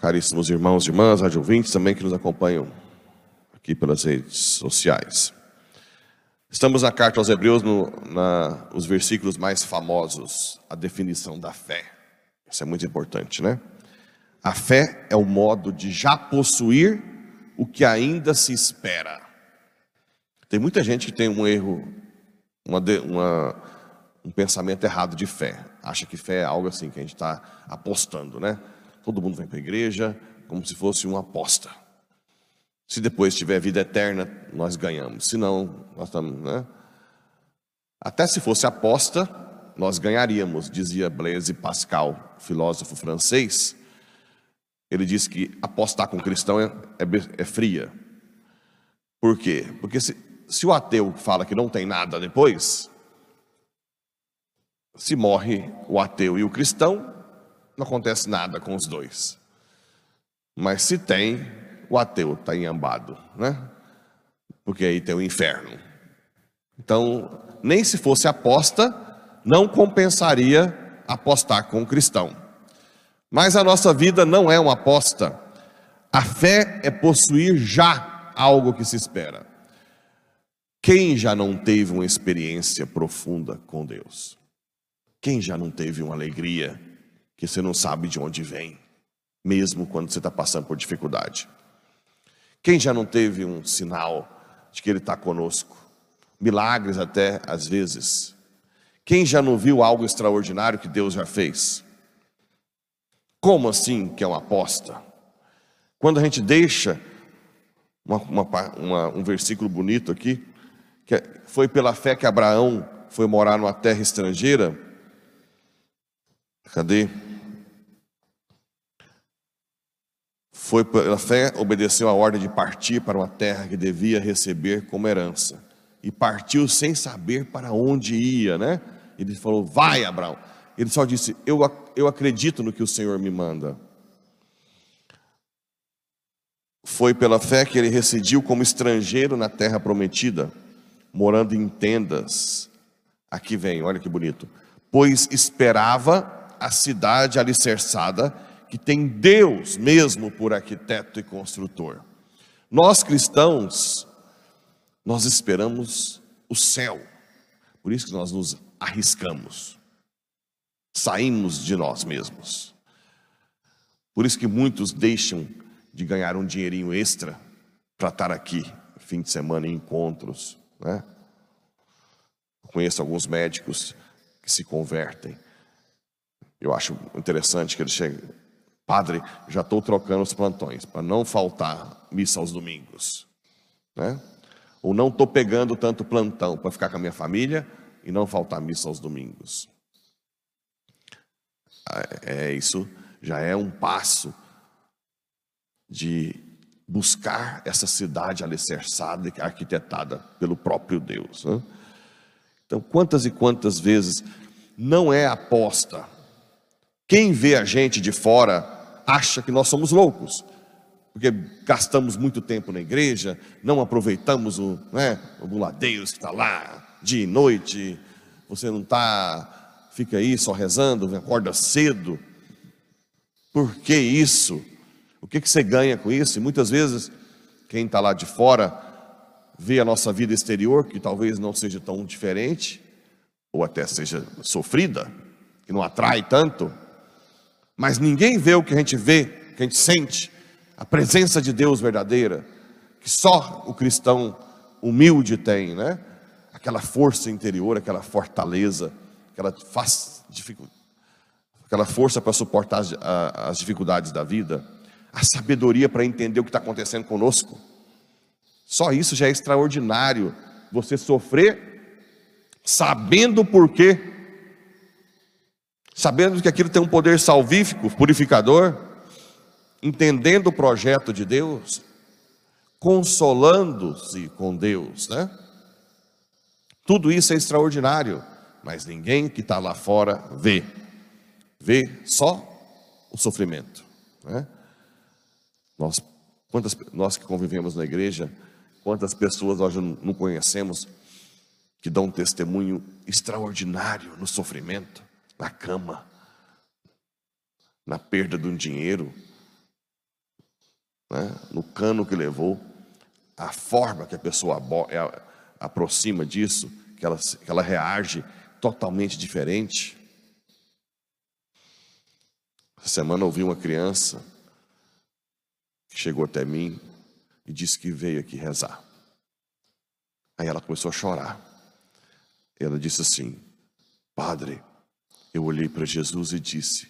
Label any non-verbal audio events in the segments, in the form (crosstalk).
caríssimos irmãos e irmãs, rádio ouvintes também que nos acompanham aqui pelas redes sociais. Estamos na carta aos Hebreus, no, na, os versículos mais famosos, a definição da fé. Isso é muito importante, né? A fé é o modo de já possuir o que ainda se espera. Tem muita gente que tem um erro, uma, uma, um pensamento errado de fé. Acha que fé é algo assim que a gente está apostando, né? Todo mundo vem para a igreja como se fosse uma aposta. Se depois tiver vida eterna, nós ganhamos. Se não, nós estamos, né? Até se fosse aposta, nós ganharíamos, dizia Blaise Pascal, filósofo francês. Ele disse que apostar com cristão é, é, é fria. Por quê? Porque se, se o ateu fala que não tem nada depois, se morre o ateu e o cristão, não acontece nada com os dois. Mas se tem, o ateu está enhambado, né? Porque aí tem o inferno. Então, nem se fosse aposta, não compensaria apostar com o cristão. Mas a nossa vida não é uma aposta. A fé é possuir já algo que se espera. Quem já não teve uma experiência profunda com Deus? Quem já não teve uma alegria que você não sabe de onde vem, mesmo quando você está passando por dificuldade. Quem já não teve um sinal de que Ele está conosco? Milagres até às vezes. Quem já não viu algo extraordinário que Deus já fez? Como assim que é uma aposta? Quando a gente deixa uma, uma, uma, um versículo bonito aqui, que é, foi pela fé que Abraão foi morar numa terra estrangeira. Cadê? Foi pela fé, obedeceu a ordem de partir para uma terra que devia receber como herança. E partiu sem saber para onde ia, né? Ele falou: Vai, Abraão. Ele só disse: Eu, eu acredito no que o Senhor me manda. Foi pela fé que ele residiu como estrangeiro na terra prometida, morando em tendas. Aqui vem, olha que bonito. Pois esperava a cidade alicerçada que tem Deus mesmo por arquiteto e construtor. Nós cristãos, nós esperamos o céu, por isso que nós nos arriscamos, saímos de nós mesmos. Por isso que muitos deixam de ganhar um dinheirinho extra para estar aqui, fim de semana em encontros. Né? conheço alguns médicos que se convertem. Eu acho interessante que eles chegam, Padre, já estou trocando os plantões para não faltar missa aos domingos. Né? Ou não estou pegando tanto plantão para ficar com a minha família e não faltar missa aos domingos. É, é isso já é um passo de buscar essa cidade alicerçada e arquitetada pelo próprio Deus. Né? Então, quantas e quantas vezes não é aposta? Quem vê a gente de fora acha que nós somos loucos, porque gastamos muito tempo na igreja, não aproveitamos o, né, o buladeiros que está lá, dia e noite, você não está, fica aí só rezando, acorda cedo. Por que isso? O que, que você ganha com isso? E muitas vezes, quem está lá de fora vê a nossa vida exterior, que talvez não seja tão diferente, ou até seja sofrida, que não atrai tanto, mas ninguém vê o que a gente vê, o que a gente sente, a presença de Deus verdadeira, que só o cristão humilde tem, né? Aquela força interior, aquela fortaleza, aquela, faz, aquela força para suportar as, as dificuldades da vida, a sabedoria para entender o que está acontecendo conosco. Só isso já é extraordinário. Você sofrer sabendo por quê sabendo que aquilo tem um poder salvífico, purificador, entendendo o projeto de Deus, consolando-se com Deus, né? Tudo isso é extraordinário, mas ninguém que está lá fora vê, vê só o sofrimento, né? Nós, quantas, nós que convivemos na igreja, quantas pessoas nós não conhecemos que dão um testemunho extraordinário no sofrimento, na cama, na perda de um dinheiro, né, no cano que levou, a forma que a pessoa é, aproxima disso, que ela, que ela reage totalmente diferente. Essa semana ouvi uma criança que chegou até mim e disse que veio aqui rezar. Aí ela começou a chorar. Ela disse assim: Padre, eu olhei para Jesus e disse: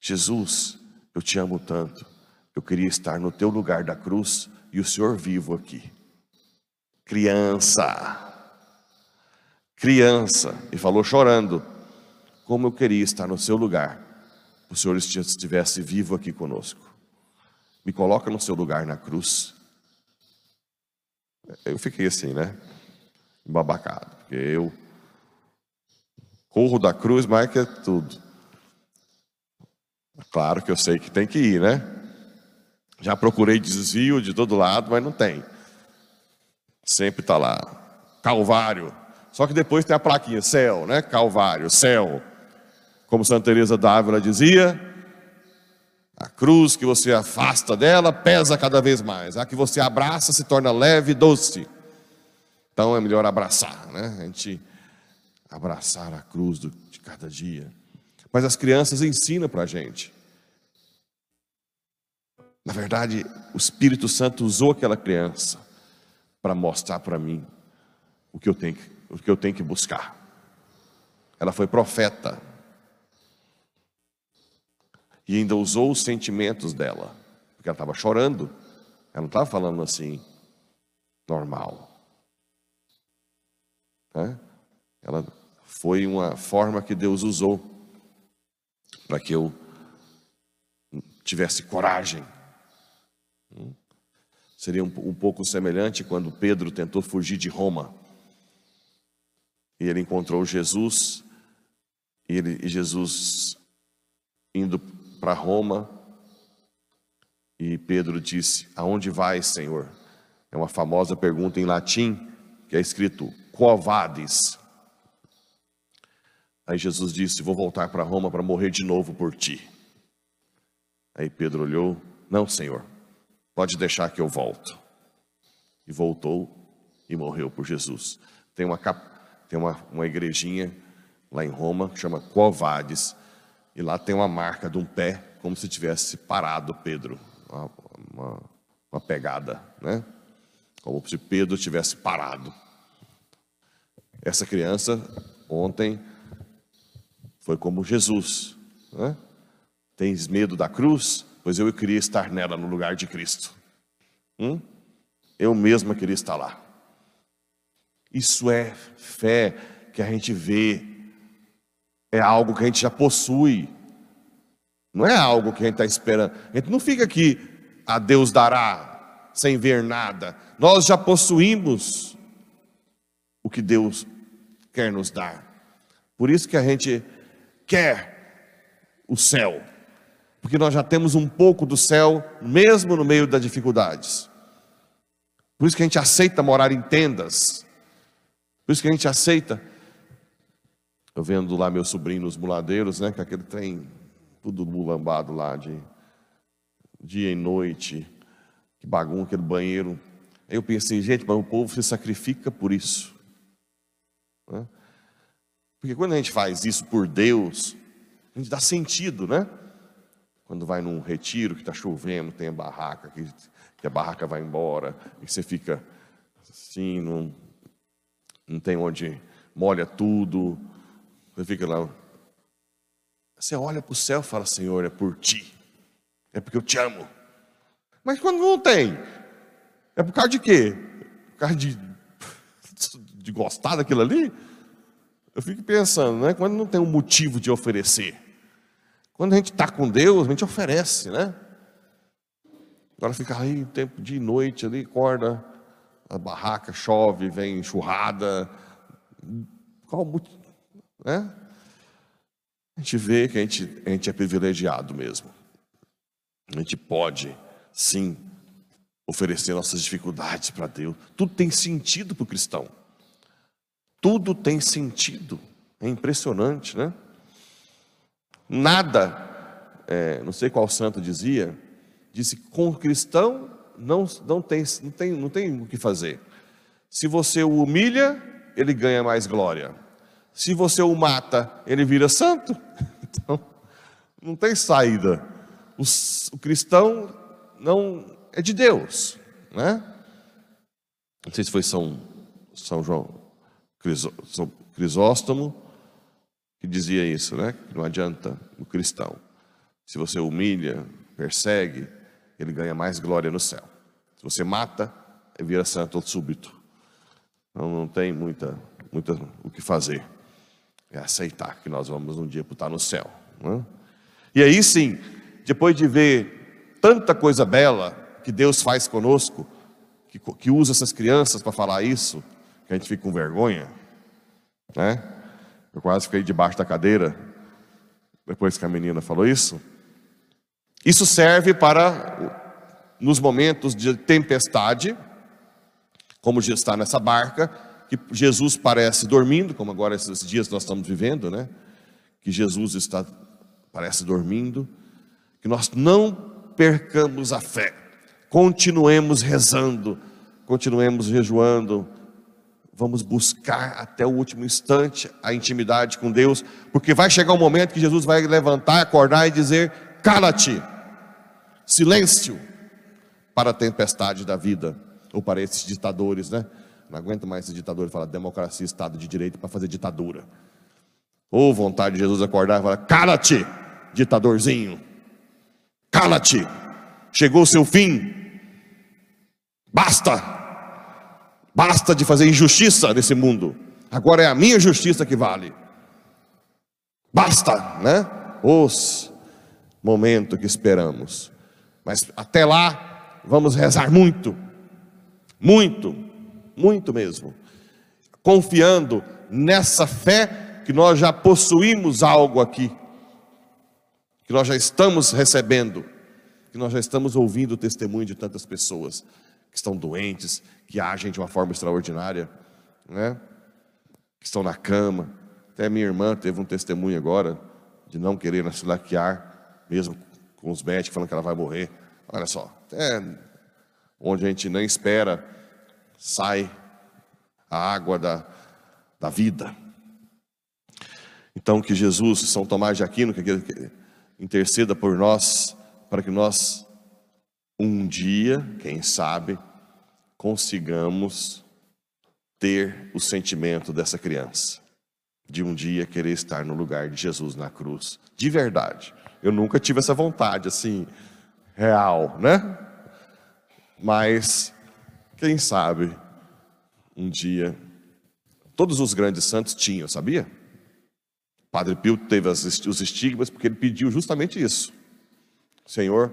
Jesus, eu te amo tanto. Eu queria estar no teu lugar da cruz e o Senhor vivo aqui. Criança, criança, e falou chorando: Como eu queria estar no seu lugar, o Senhor estivesse vivo aqui conosco. Me coloca no seu lugar na cruz. Eu fiquei assim, né? Babacado, porque eu corro da cruz mais que tudo. Claro que eu sei que tem que ir, né? Já procurei desvio de todo lado, mas não tem. Sempre está lá. Calvário. Só que depois tem a plaquinha, céu, né? Calvário, céu. Como Santa Teresa d'Ávila dizia, a cruz que você afasta dela pesa cada vez mais. A que você abraça se torna leve e doce. Então é melhor abraçar, né? A gente abraçar a cruz de cada dia. Mas as crianças ensinam para a gente. Na verdade, o Espírito Santo usou aquela criança para mostrar para mim o que eu tenho, o que eu tenho que buscar. Ela foi profeta. E ainda usou os sentimentos dela, porque ela estava chorando. Ela não estava falando assim, normal. Ela foi uma forma que Deus usou para que eu tivesse coragem Seria um, pouco semelhante quando Pedro tentou fugir de Roma. E ele encontrou Jesus, e, ele, e Jesus indo para Roma, e Pedro disse: Aonde vai, Senhor? É uma famosa pergunta em latim, que é escrito: Quo vadis? Aí Jesus disse: Vou voltar para Roma para morrer de novo por ti. Aí Pedro olhou: Não, Senhor, Pode deixar que eu volto. E voltou e morreu por Jesus. Tem uma, tem uma, uma igrejinha lá em Roma, chama Covades, e lá tem uma marca de um pé, como se tivesse parado Pedro, uma, uma, uma pegada, né? Como se Pedro tivesse parado. Essa criança, ontem, foi como Jesus, né? Tens medo da cruz? pois eu queria estar nela no lugar de Cristo. Hum? Eu mesma queria estar lá. Isso é fé que a gente vê, é algo que a gente já possui, não é algo que a gente está esperando. A gente não fica aqui, a Deus dará, sem ver nada. Nós já possuímos o que Deus quer nos dar. Por isso que a gente quer o céu porque nós já temos um pouco do céu, mesmo no meio das dificuldades. Por isso que a gente aceita morar em tendas. Por isso que a gente aceita. Eu vendo lá meu sobrinho nos muladeiros, né? Com aquele trem, tudo mulambado lá de dia e noite, que bagunça, aquele banheiro. Aí eu pensei, gente, mas o povo se sacrifica por isso. Né? Porque quando a gente faz isso por Deus, a gente dá sentido, né? Quando vai num retiro que está chovendo, tem a barraca, que, que, a barraca vai embora, e você fica assim, não, não tem onde molha tudo, você fica lá. Você olha para o céu e fala, Senhor, é por ti, é porque eu te amo. Mas quando não tem, é por causa de quê? Por causa de, (laughs) de gostar daquilo ali? Eu fico pensando, né? Quando não tem um motivo de oferecer. Quando a gente está com Deus, a gente oferece, né? Agora fica aí tempo de noite ali, acorda, a barraca chove, vem enxurrada. Qual né? A gente vê que a gente, a gente é privilegiado mesmo. A gente pode, sim, oferecer nossas dificuldades para Deus. Tudo tem sentido para o cristão. Tudo tem sentido. É impressionante, né? Nada, é, não sei qual santo dizia, disse: com o cristão não, não, tem, não, tem, não tem o que fazer. Se você o humilha, ele ganha mais glória. Se você o mata, ele vira santo. (laughs) Então, não tem saída. O, o cristão não é de Deus, né? Não sei se foi São, São João Crisóstomo que dizia isso, né? Que não adianta o cristão. Se você humilha, persegue, ele ganha mais glória no céu. Se você mata, ele vira santo súbito. Então não tem muita, muita o que fazer. É aceitar que nós vamos um dia estar no céu. Né? E aí sim, depois de ver tanta coisa bela que Deus faz conosco, que, que usa essas crianças para falar isso, que a gente fica com vergonha, né? Eu quase fiquei debaixo da cadeira depois que a menina falou isso. Isso serve para nos momentos de tempestade, como está nessa barca, que Jesus parece dormindo, como agora esses dias nós estamos vivendo, né? Que Jesus está parece dormindo, que nós não percamos a fé, continuemos rezando, continuemos jejuando, vamos buscar até o último instante a intimidade com Deus, porque vai chegar um momento que Jesus vai levantar, acordar e dizer: cala-te, silêncio, para a tempestade da vida, ou para esses ditadores, né? Não aguento mais esses ditadores falar democracia, Estado de Direito para fazer ditadura. Ou vontade de Jesus acordar e falar: cala-te, ditadorzinho, cala-te, chegou o seu fim, basta. Basta de fazer injustiça nesse mundo. Agora é a minha justiça que vale. Basta, né? Os momentos que esperamos. Mas até lá, vamos rezar muito. Muito, muito mesmo. Confiando nessa fé que nós já possuímos algo aqui. Que nós já estamos recebendo. Que nós já estamos ouvindo o testemunho de tantas pessoas que estão doentes, que agem de uma forma extraordinária, né? que estão na cama. Até minha irmã teve um testemunho agora de não querer se laquear, mesmo com os médicos falando que ela vai morrer. Olha só, até onde a gente não espera, sai a água da, da vida. Então, que Jesus, São Tomás de Aquino, que interceda por nós, para que nós um dia, quem sabe, consigamos ter o sentimento dessa criança, de um dia querer estar no lugar de Jesus na cruz, de verdade. Eu nunca tive essa vontade assim, real, né? Mas, quem sabe, um dia, todos os grandes santos tinham, sabia? Padre Pio teve os estigmas porque ele pediu justamente isso. Senhor,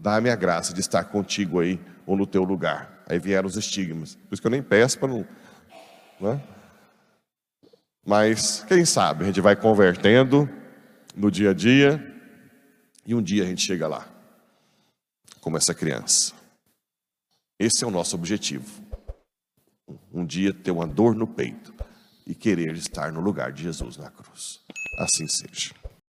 dá-me a graça de estar contigo aí ou no teu lugar. Aí vieram os estigmas. Por isso que eu nem peço para não. Né? Mas quem sabe a gente vai convertendo no dia a dia e um dia a gente chega lá, como essa criança. Esse é o nosso objetivo. Um dia ter uma dor no peito e querer estar no lugar de Jesus na cruz. Assim seja.